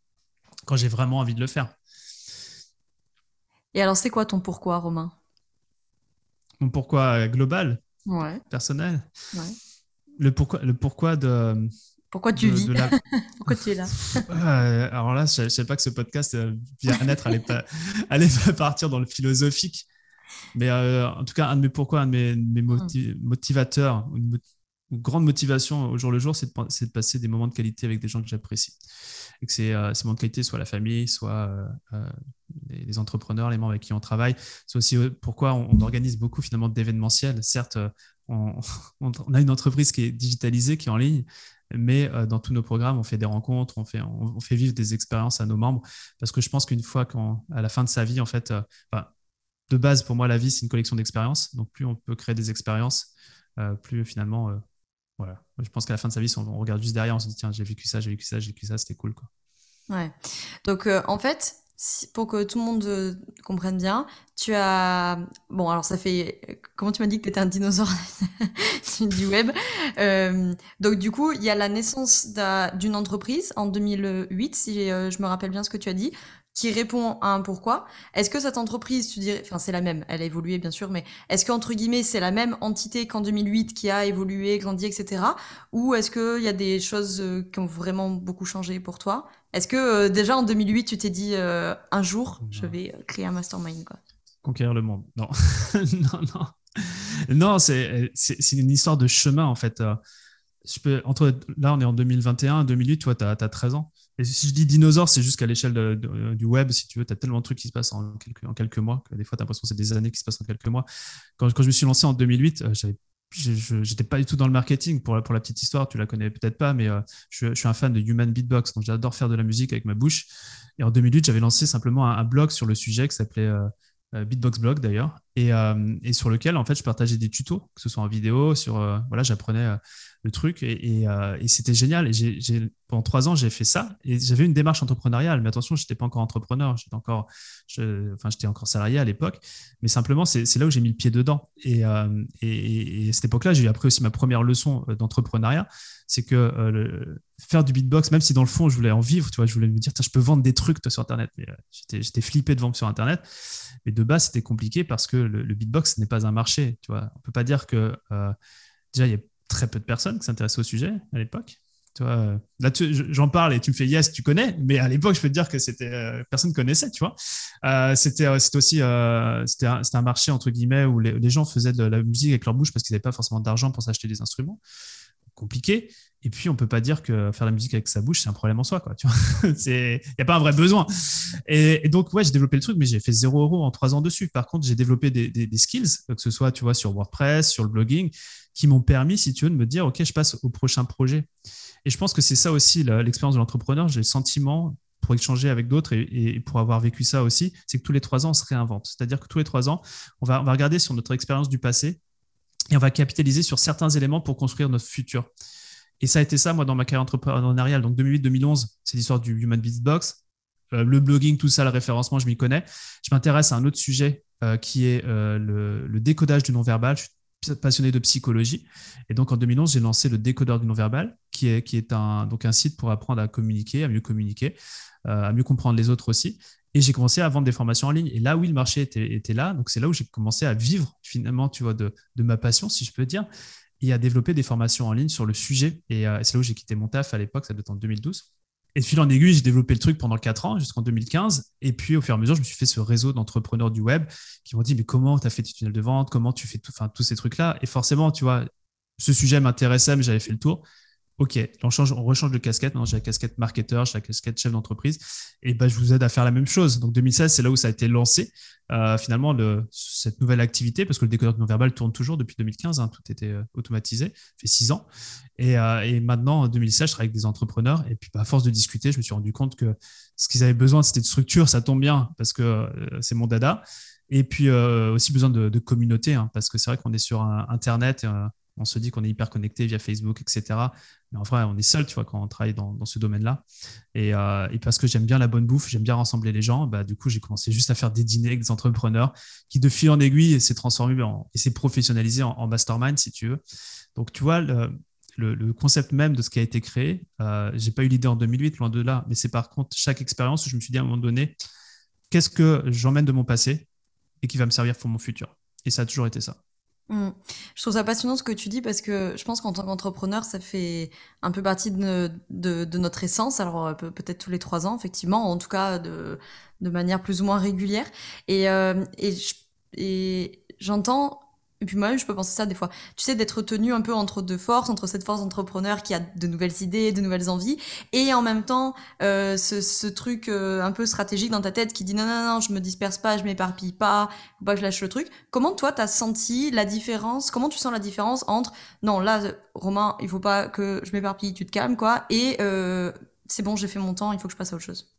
quand j'ai vraiment envie de le faire. Et alors, c'est quoi ton pourquoi, Romain? Mon pourquoi euh, global, ouais. personnel? Ouais. Le, pourquoi, le pourquoi de, pourquoi tu vis Pourquoi tu es là Alors là, je ne savais pas que ce podcast euh, bien-être allait, pas, allait partir dans le philosophique. Mais euh, en tout cas, un de mes pourquoi, un de mes, hmm. motivateurs, une, grande motivation au jour le jour, c'est de, de, passer des moments de qualité avec des gens que j'apprécie. Et que ces, euh, ces, moments de qualité, soit la famille, soit les, entrepreneurs, les membres avec qui on travaille. C'est aussi pourquoi on, on, organise beaucoup finalement d'événementiels. Certes, on, on, a une entreprise qui est digitalisée, qui est en ligne, mais euh, dans tous nos programmes, on fait des rencontres, on fait, on, fait vivre des expériences à nos membres, parce que je pense qu'une fois qu'à la fin de sa vie, en fait, euh, de base, pour moi, la vie, c'est une collection d'expériences. Donc, plus on peut créer des expériences, euh, plus finalement, voilà. Je pense qu'à la fin de sa vie, on, regarde juste derrière, on se dit, tiens, j'ai vécu ça, j'ai vécu ça, j'ai vécu ça, c'était cool. Quoi. Ouais. Donc, en fait, pour que tout le monde euh, comprenne bien, tu as... Bon, alors ça fait... Comment tu m'as dit que tu étais un dinosaure? Du web euh, Donc du coup, il y a la naissance d'une entreprise en 2008, si euh, je me rappelle bien ce que tu as dit, qui répond à un pourquoi. Est-ce que cette entreprise, tu dirais... Enfin, c'est la même, elle a évolué bien sûr, mais est-ce qu'entre guillemets, c'est la même entité qu'en 2008 qui a évolué, grandi, etc. Ou est-ce qu'il y a des choses qui ont vraiment beaucoup changé pour toi? Est-ce que déjà en 2008, tu t'es dit un jour, je vais créer un mastermind quoi? Conquérir le monde. Non, non, non. Non, c'est une histoire de chemin en fait. Je peux, entre, là, on est en 2021, 2008, toi, tu as, 13 ans. Et si je dis dinosaure, c'est juste qu'à l'échelle du web, si tu veux, tu as tellement de trucs qui se passent en quelques, en quelques mois que des fois, tu as l'impression que c'est des années qui se passent en quelques mois. Quand, quand je me suis lancé en 2008, j'avais je n'étais pas du tout dans le marketing. Pour la, pour la petite histoire, tu la connais peut-être pas, mais euh, je, suis un fan de Human Beatbox, donc j'adore faire de la musique avec ma bouche. Et en 2008, j'avais lancé simplement un, blog sur le sujet qui s'appelait euh, euh, Beatbox Blog d'ailleurs, et, et, sur lequel en fait je partageais des tutos, que ce soit en vidéo, sur voilà, j'apprenais le truc et, et, c'était génial. Et j'ai, pendant trois ans, j'ai fait ça et j'avais une démarche entrepreneuriale. Mais attention, je n'étais pas encore entrepreneur, j'étais encore, enfin, j'étais encore salarié à l'époque. Mais simplement, c'est, là où j'ai mis le pied dedans. Et, à cette époque-là, j'ai appris aussi ma première leçon d'entrepreneuriat c'est que euh, faire du beatbox, même si dans le fond je voulais en vivre, tu vois, je voulais me dire, je peux vendre des trucs sur Internet, euh, j'étais flippé de vendre sur Internet. Mais de base, c'était compliqué parce que le, beatbox n'est pas un marché, tu vois. On peut pas dire que euh, déjà il y a très peu de personnes qui s'intéressaient au sujet à l'époque. Vois, là, j'en parle et tu me fais yes, tu connais, mais à l'époque, je peux te dire que c'était personne connaissait, tu vois. c'était aussi c'était un, un, marché entre guillemets où les, les, gens faisaient de la musique avec leur bouche parce qu'ils n'avaient pas forcément d'argent pour s'acheter des instruments compliqué. Et puis, on peut pas dire que faire la musique avec sa bouche, c'est un problème en soi. Il n'y a pas un vrai besoin. Et, donc, ouais, j'ai développé le truc, mais j'ai fait zéro euro en trois ans dessus. Par contre, j'ai développé des, skills, que ce soit tu vois, sur WordPress, sur le blogging, qui m'ont permis, si tu veux, de me dire, OK, je passe au prochain projet. Et je pense que c'est ça aussi l'expérience de l'entrepreneur. J'ai le sentiment, pour échanger avec d'autres et, pour avoir vécu ça aussi, c'est que tous les trois ans, on se réinvente. C'est-à-dire que tous les trois ans, on va, on va regarder sur notre expérience du passé et on va capitaliser sur certains éléments pour construire notre futur. Et ça a été ça, moi, dans ma carrière entrepreneuriale. Donc 2008-2011, c'est l'histoire du Human Beatbox. Euh, le blogging, tout ça, le référencement, je m'y connais. Je m'intéresse à un autre sujet euh, qui est euh, le, décodage du non-verbal. Passionné de psychologie. Et donc en 2011, j'ai lancé le décodeur du non-verbal, qui est, qui est un, donc un site pour apprendre à communiquer, à mieux communiquer, à mieux comprendre les autres aussi. Et j'ai commencé à vendre des formations en ligne. Et là, oui, le marché était, là. Donc, c'est là où j'ai commencé à vivre finalement, tu vois, de, ma passion, si je peux dire, et à développer des formations en ligne sur le sujet. Et euh, c'est là où j'ai quitté mon taf à l'époque, ça doit être en 2012. Et de fil en aiguille, j'ai développé le truc pendant 4 ans, jusqu'en 2015. Et puis, au fur et à mesure, je me suis fait ce réseau d'entrepreneurs du web qui m'ont dit, mais comment tu as fait tes tunnels de vente? Comment tu fais tout, tous ces trucs-là? Et forcément, tu vois, ce sujet m'intéressait, mais j'avais fait le tour. OK, on, change, on rechange de casquette. Maintenant, j'ai la casquette marketeur, j'ai la casquette chef d'entreprise. Et ben, je vous aide à faire la même chose. Donc, 2016, c'est là où ça a été lancé, euh, finalement, le, cette nouvelle activité, parce que le décodeur non-verbal tourne toujours depuis 2015. Hein, tout était euh, automatisé, fait six ans. Et, euh, et, maintenant, en 2016, je travaille avec des entrepreneurs. Et puis, bah, à force de discuter, je me suis rendu compte que ce qu'ils avaient besoin, c'était de structure. Ça tombe bien, parce que c'est mon dada. Et puis, aussi besoin de, de communauté, hein, parce que c'est vrai qu'on est sur Internet on se dit qu'on est hyper connecté via Facebook, etc. Mais en vrai, on est seul, tu vois, quand on travaille dans, ce domaine-là. Euh, et, parce que j'aime bien la bonne bouffe, j'aime bien rassembler les gens, bah, du coup, j'ai commencé juste à faire des dîners avec des entrepreneurs qui, de fil en aiguille, s'est transformé et s'est professionnalisé en, mastermind, si tu veux. Donc, tu vois, le, concept même de ce qui a été créé, euh, j'ai pas eu l'idée en 2008, loin de là, mais c'est par contre chaque expérience où je me suis dit à un moment donné, qu'est-ce que j'emmène de mon passé et qui va me servir pour mon futur? Et ça a toujours été ça. Mmh. Je trouve ça passionnant ce que tu dis parce que je pense qu'en tant qu'entrepreneur, ça fait un peu partie de, notre essence. Alors euh, peut-être tous les trois ans, effectivement, en tout cas de, manière plus ou moins régulière. Et, euh, et j'entends et puis moi-même, je peux penser ça des fois. Tu sais, d'être tenu un peu entre deux forces, entre cette force d'entrepreneur qui a de nouvelles idées, de nouvelles envies, et en même temps, euh, ce, ce, truc euh, un peu stratégique dans ta tête qui dit non, non, non, je me disperse pas, je m'éparpille pas, faut pas que je lâche le truc. Comment toi, t'as senti la différence Comment tu sens la différence entre non, là, Romain, il faut pas que je m'éparpille, tu te calmes, quoi, et euh, c'est bon, j'ai fait mon temps, il faut que je passe à autre chose?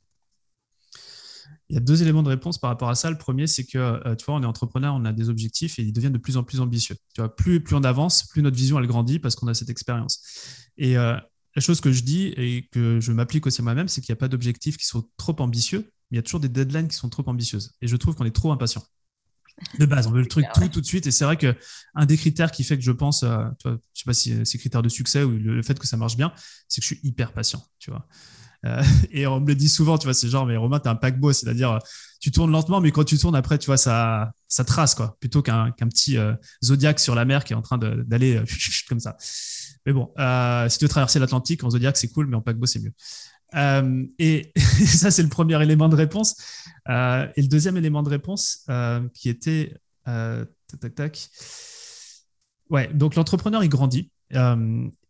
Il y a deux éléments de réponse par rapport à ça. Le premier, c'est que, euh, tu vois, on est entrepreneur, on a des objectifs et ils deviennent de plus en plus ambitieux. Tu vois, plus, plus on avance, plus notre vision, elle grandit parce qu'on a cette expérience. Et euh, la chose que je dis et que je m'applique aussi moi-même, c'est qu'il n'y a pas d'objectifs qui sont trop ambitieux, mais il y a toujours des deadlines qui sont trop ambitieuses. Et je trouve qu'on est trop impatient. De base, on veut le truc tout, tout de suite. Et c'est vrai qu'un des critères qui fait que je pense, euh, tu vois, je sais pas si c'est critères de succès ou le, le fait que ça marche bien, c'est que je suis hyper patient. Tu vois. Euh, et on me le dit souvent, tu vois, c'est genre, mais Romain, t'es un paquebot, c'est-à-dire, euh, tu tournes lentement, mais quand tu tournes après, tu vois, ça, ça trace, quoi, plutôt qu'un petit euh, zodiaque sur la mer qui est en train d'aller comme ça. Mais bon, si tu veux traverser l'Atlantique en zodiaque, c'est cool, mais en paquebot, c'est mieux. Euh, et, ça, c'est le premier élément de réponse. Euh, et le deuxième élément de réponse qui était. tac, tac, tac. Ouais, donc l'entrepreneur, il grandit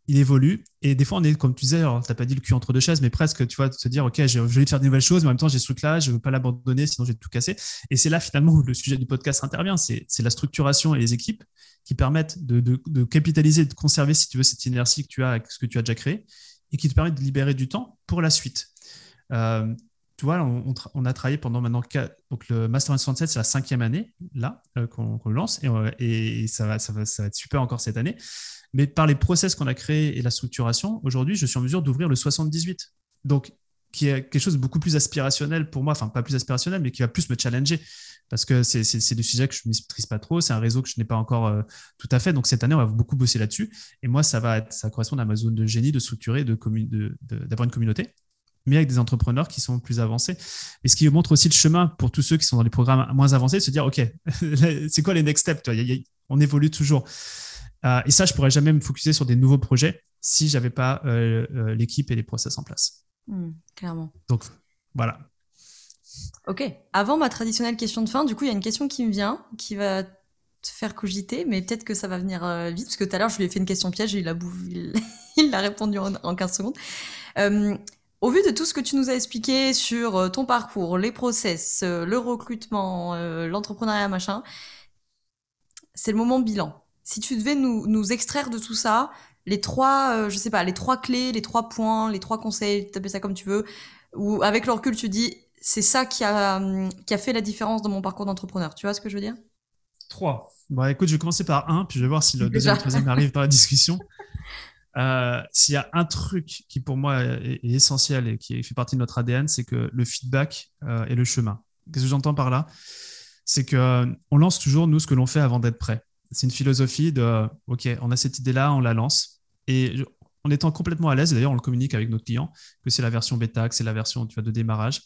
il évolue. Et des fois, on est, comme tu disais, tu n'as pas dit le cul entre deux chaises, mais presque, tu vois, de se dire, OK, j'ai envie de faire de nouvelles choses, mais en même temps, j'ai ce truc-là, je ne veux pas l'abandonner, sinon je vais tout casser. Et c'est là, finalement, où le sujet du podcast intervient. C'est la structuration et les équipes qui permettent de, capitaliser, de conserver, si tu veux, cette inertie que tu as ce que tu as déjà créé et qui te permettent de libérer du temps pour la suite. Euh, tu vois, on, a travaillé pendant maintenant donc le Master 67, c'est la cinquième année là euh, qu'on lance et, euh, et ça, va, ça, va, ça va être super encore cette année. Mais par les process qu'on a créés et la structuration, aujourd'hui, je suis en mesure d'ouvrir le 78. Donc, qui est quelque chose de beaucoup plus aspirationnel pour moi, enfin pas plus aspirationnel, mais qui va plus me challenger. Parce que c'est des sujets que je ne maîtrise pas trop, c'est un réseau que je n'ai pas encore euh, tout à fait. Donc cette année, on va beaucoup bosser là-dessus. Et moi, ça va être, ça correspond à ma zone de génie de structurer, d'avoir une communauté, mais avec des entrepreneurs qui sont plus avancés. Et ce qui montre aussi le chemin pour tous ceux qui sont dans les programmes moins avancés, de se dire, OK, c'est quoi les next steps On évolue toujours. Euh, et ça, je pourrais jamais me focuser sur des nouveaux projets si j'avais pas euh, euh, l'équipe et les process en place. Hmm, clairement. Donc, voilà. Ok. Avant ma traditionnelle question de fin, du coup, il y a une question qui me vient, qui va te faire cogiter, mais peut-être que ça va venir vite, parce que tout à l'heure, je lui ai fait une question piège et il a, il a répondu en, 15 secondes. Au vu de tout ce que tu nous as expliqué sur ton parcours, les process, le recrutement, l'entrepreneuriat, machin, c'est le moment bilan si tu devais nous, extraire de tout ça, les trois, euh, je sais pas, les trois clés, les trois points, les trois conseils, t'appelles ça comme tu veux, ou avec le recul, tu dis, c'est ça qui a, qui a fait la différence dans mon parcours d'entrepreneur. Tu vois ce que je veux dire? Trois. Bon, écoute, je vais commencer par un, puis je vais voir si le deuxième et troisième arrive par la discussion. Euh, s'il y a un truc qui pour moi est, essentiel et qui fait partie de notre ADN, c'est que le feedback euh, et le chemin. Qu'est-ce que j'entends par là? C'est qu'on on lance toujours, nous, ce que l'on fait avant d'être prêt c'est une philosophie de OK, on a cette idée-là, on la lance. Et en étant complètement à l'aise, d'ailleurs, on le communique avec nos clients, que c'est la version bêta, que c'est la version de démarrage.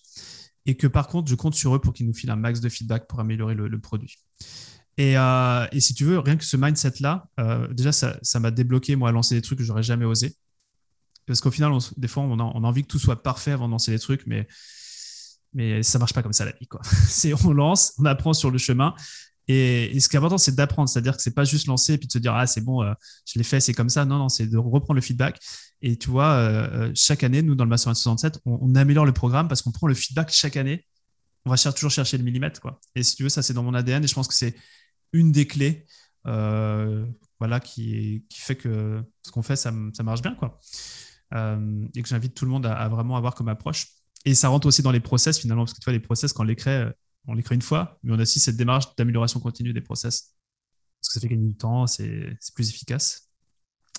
Et que par contre, je compte sur eux pour qu'ils nous filent un max de feedback pour améliorer le, produit. Euh, et, si tu veux, rien que ce mindset-là, euh, déjà, ça m'a débloqué, moi, à lancer des trucs que j'aurais jamais osé. Parce qu'au final, des fois, on a, envie que tout soit parfait avant de lancer des trucs, mais, mais ça marche pas comme ça la vie. Quoi. on lance, on apprend sur le chemin, et, ce qui est important, c'est d'apprendre. C'est-à-dire que c'est pas juste lancer et puis de se dire, ah, c'est bon, euh, je l'ai fait, c'est comme ça. Non, non, c'est de reprendre le feedback. Et tu vois, chaque année, nous, dans le Master 67, on, on, améliore le programme parce qu'on prend le feedback chaque année. On va toujours chercher le millimètre. Quoi. Et si tu veux, ça, c'est dans mon ADN. Et je pense que c'est une des clés voilà, qui, fait que ce qu'on fait, ça, ça, marche bien. Quoi. et que j'invite tout le monde à, à, vraiment avoir comme approche. Et ça rentre aussi dans les process, finalement, parce que tu vois, les process, quand on les crée, on l'écrit une fois, mais on a aussi cette démarche d'amélioration continue des process. Parce que ça fait gagner du temps, c'est plus efficace.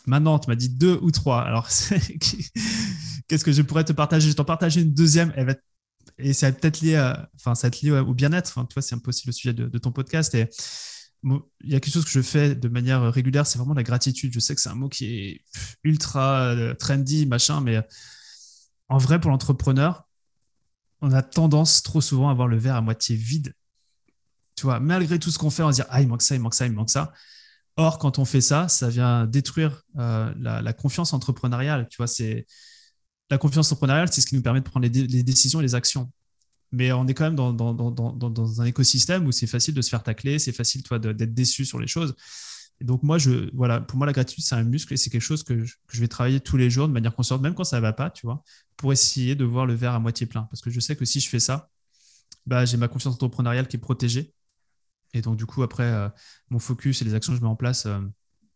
Maintenant, tu m'as dit deux ou trois. Alors, qu'est-ce que je pourrais te partager? Je t'en partager une deuxième. et ça va peut-être lié, enfin, ça lié au bien-être. Enfin, tu vois, c'est un peu aussi le sujet de, ton podcast. Il y a quelque chose que je fais de manière régulière, c'est vraiment la gratitude. Je sais que c'est un mot qui est ultra euh, trendy, machin, mais en vrai, pour l'entrepreneur, on a tendance trop souvent à voir le verre à moitié vide. Tu vois, malgré tout ce qu'on fait, on se dit Ah, il manque ça, il manque ça, il manque ça. Or, quand on fait ça, ça vient détruire euh, la, confiance entrepreneuriale. Tu vois, c'est la confiance entrepreneuriale, c'est ce qui nous permet de prendre les, décisions et les actions. Mais on est quand même dans, dans, un écosystème où c'est facile de se faire tacler, c'est facile d'être déçu sur les choses. Et donc, moi, je, voilà, pour moi, la gratitude, c'est un muscle et c'est quelque chose que je, vais travailler tous les jours de manière consciente, même quand ça ne va pas, tu vois, pour essayer de voir le verre à moitié plein. Parce que je sais que si je fais ça, bah, j'ai ma confiance entrepreneuriale qui est protégée. Et donc, du coup, après, euh, mon focus et les actions que je mets en place euh,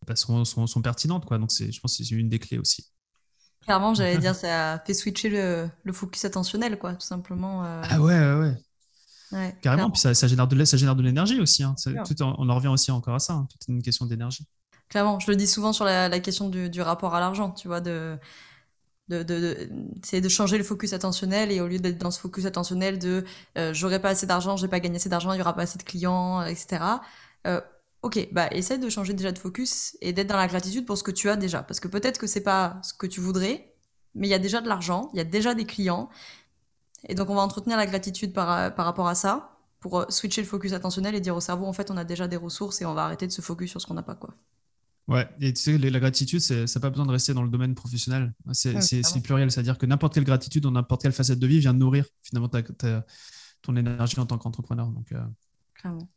bah, sont, sont, pertinentes. Quoi. Donc, je pense que c'est une des clés aussi. Clairement, j'allais dire, ça fait switcher le, le, focus attentionnel, quoi, tout simplement. Euh. Ah ouais, ouais, ouais. Carrément, puis ça, génère de, ça génère de l'énergie aussi. Hein. Tout, on en revient aussi encore à ça. Hein. Tout est une question d'énergie. Clairement, je le dis souvent sur la, question du, rapport à l'argent, tu vois, de, de, de, c'est de changer le focus attentionnel et au lieu d'être dans ce focus attentionnel de euh, j'aurai pas assez d'argent, j'ai pas gagné assez d'argent, il y aura pas assez de clients, etc. Euh, ok, bah essaie de changer déjà de focus et d'être dans la gratitude pour ce que tu as déjà, parce que peut-être que c'est pas ce que tu voudrais, mais il y a déjà de l'argent, il y a déjà des clients, et donc, on va entretenir la gratitude par, par rapport à ça pour euh, switcher le focus attentionnel et dire au cerveau, en fait, on a déjà des ressources et on va arrêter de se focus sur ce qu'on n'a pas, quoi. Ouais, et tu sais, la gratitude, ça n'a pas besoin de rester dans le domaine professionnel. C'est pluriel, c'est-à-dire que n'importe quelle gratitude dans n'importe quelle facette de vie vient nourrir finalement ton énergie en tant qu'entrepreneur. Donc, euh. Clairement.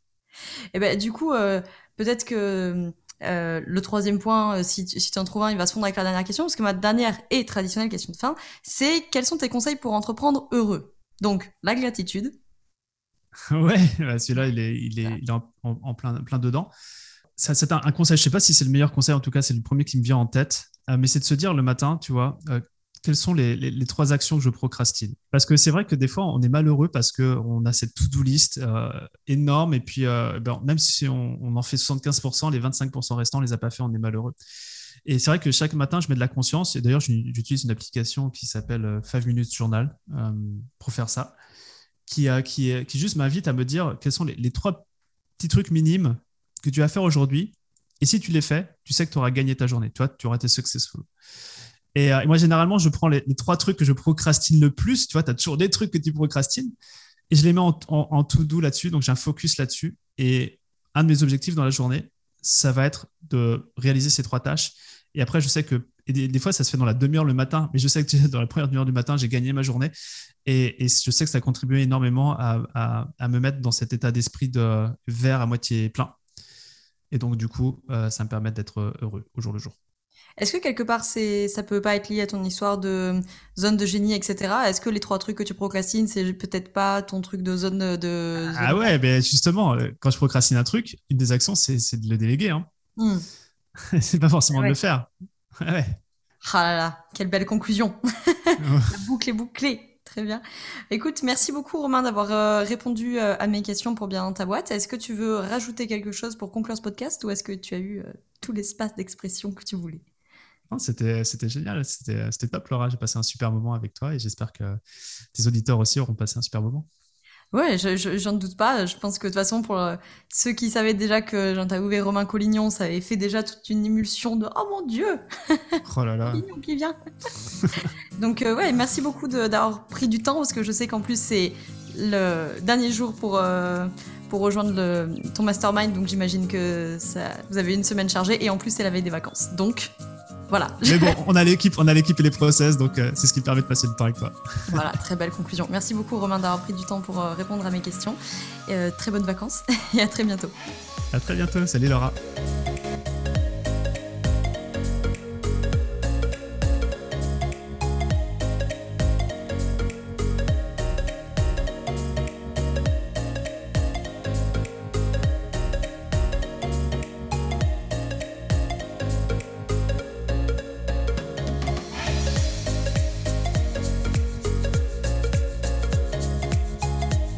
Et ben, du coup, euh, peut-être que euh, le troisième point, si, si tu en trouves un, il va se fondre avec la dernière question, parce que ma dernière et traditionnelle question de fin, c'est quels sont tes conseils pour entreprendre heureux? Donc, la gratitude. ouais, bah, celui-là, il est, il est, il est en, plein, plein dedans. C'est un, conseil, je sais pas si c'est le meilleur conseil, en tout cas, c'est le premier qui me vient en tête, euh, mais c'est de se dire le matin, tu vois, euh, quelles sont les, trois actions que je procrastine Parce que c'est vrai que des fois, on est malheureux parce qu'on a cette to-do list euh, énorme, et puis ben, même si on, en fait 75%, les 25% restants, on les a pas fait, on est malheureux. Et c'est vrai que chaque matin, je mets de la conscience, et d'ailleurs, j'utilise une application qui s'appelle 5 Minutes Journal pour faire ça, qui, juste m'invite à me dire quels sont les, trois petits trucs minimes que tu vas faire aujourd'hui. Et si tu les fais, tu sais que tu auras gagné ta journée. Tu tu auras été successful. Et, euh, et moi, généralement, je prends les, trois trucs que je procrastine le plus. Tu vois, tu as toujours des trucs que tu procrastines. Et je les mets en, en, tout doux là-dessus. Donc, j'ai un focus là-dessus. Et un de mes objectifs dans la journée, ça va être de réaliser ces trois tâches. Et après, je sais que et des, fois, ça se fait dans la demi-heure le matin, mais je sais que dans la première demi-heure du matin, j'ai gagné ma journée. Et, je sais que ça a contribué énormément à me mettre dans cet état d'esprit de verre à moitié plein. Et donc, du coup, euh, ça me permet d'être heureux au jour le jour. Est-ce que quelque part, c'est, ça peut pas être lié à ton histoire de zone de génie, etc. Est-ce que les trois trucs que tu procrastines, c'est peut-être pas ton truc de zone de. Ah ouais, mais justement, euh, quand je procrastine un truc, une des actions, c'est, de le déléguer. Hein. Hmm. c'est pas forcément de le faire. Ouais. Ah là là, quelle belle conclusion. La boucle est bouclée. Très bien. Écoute, merci beaucoup Romain d'avoir euh, répondu euh, à mes questions pour bien ta boîte. Est-ce que tu veux rajouter quelque chose pour conclure ce podcast ou est-ce que tu as eu euh, tout l'espace d'expression que tu voulais? C'était génial, c'était top Laura, j'ai passé un super moment avec toi et j'espère que tes auditeurs aussi auront passé un super moment. Ouais, j'en je, je, doute pas. Je pense que de toute façon, pour euh, ceux qui savaient déjà que j'interviewais Romain Collignon, ça avait fait déjà toute une émulsion de Oh mon Dieu Oh là là Collignon qui vient Donc, euh, ouais, merci beaucoup d'avoir pris du temps parce que je sais qu'en plus, c'est le dernier jour pour, euh, pour rejoindre le, ton mastermind. Donc, j'imagine que ça, vous avez une semaine chargée et en plus, c'est la veille des vacances. Donc, voilà. Mais bon, on a l'équipe, on a l'équipe et les process, donc euh, c'est ce qui permet de passer le temps avec toi. Voilà, très belle conclusion. Merci beaucoup Romain d'avoir pris du temps pour euh, répondre à mes questions. Euh, très bonnes vacances et à très bientôt. À très bientôt. Salut Laura.